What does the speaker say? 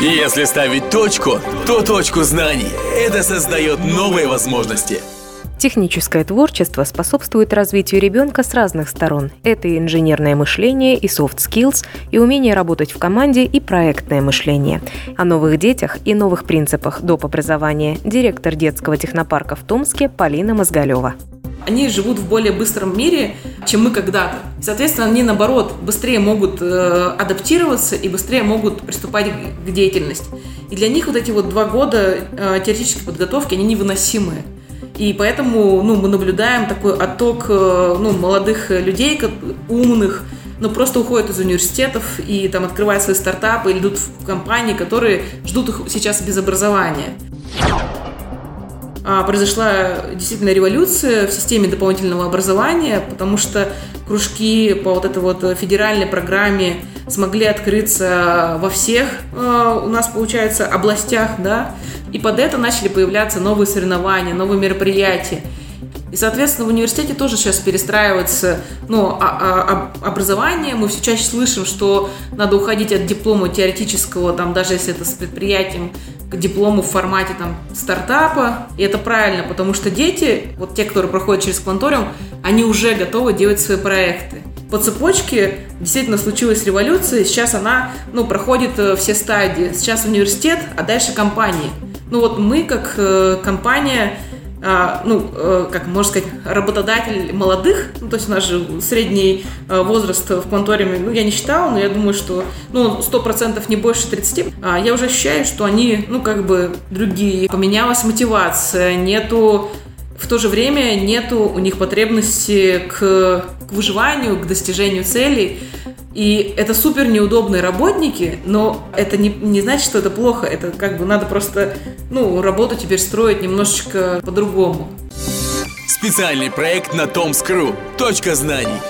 Если ставить точку, то точку знаний. Это создает новые возможности. Техническое творчество способствует развитию ребенка с разных сторон. Это и инженерное мышление, и soft skills, и умение работать в команде, и проектное мышление. О новых детях и новых принципах доп. образования директор детского технопарка в Томске Полина Мозгалева они живут в более быстром мире, чем мы когда-то. Соответственно, они, наоборот, быстрее могут э, адаптироваться и быстрее могут приступать к деятельности. И для них вот эти вот два года э, теоретической подготовки, они невыносимые. И поэтому ну, мы наблюдаем такой отток э, ну, молодых людей, умных, но просто уходят из университетов и там открывают свои стартапы или идут в компании, которые ждут их сейчас без образования. А, произошла действительно революция в системе дополнительного образования, потому что кружки по вот этой вот федеральной программе смогли открыться во всех а, у нас, получается, областях, да, и под это начали появляться новые соревнования, новые мероприятия. И, соответственно, в университете тоже сейчас перестраивается ну, а, а, образование. Мы все чаще слышим, что надо уходить от диплома теоретического, там, даже если это с предприятием, к диплому в формате там, стартапа. И это правильно, потому что дети, вот те, которые проходят через кванториум, они уже готовы делать свои проекты. По цепочке действительно случилась революция, сейчас она ну, проходит э, все стадии. Сейчас университет, а дальше компании. Ну вот мы, как э, компания, ну, э, как можно сказать, работодатель молодых, ну, то есть у нас же средний э, возраст в конторе, ну, я не считала, но я думаю, что, ну, сто процентов не больше 30, а я уже ощущаю, что они, ну, как бы другие. Поменялась мотивация, нету в то же время нету у них потребности к, к выживанию, к достижению целей. И это супер неудобные работники, но это не, не значит, что это плохо. Это как бы надо просто, ну, работу теперь строить немножечко по-другому. Специальный проект на Томскру. Точка знаний.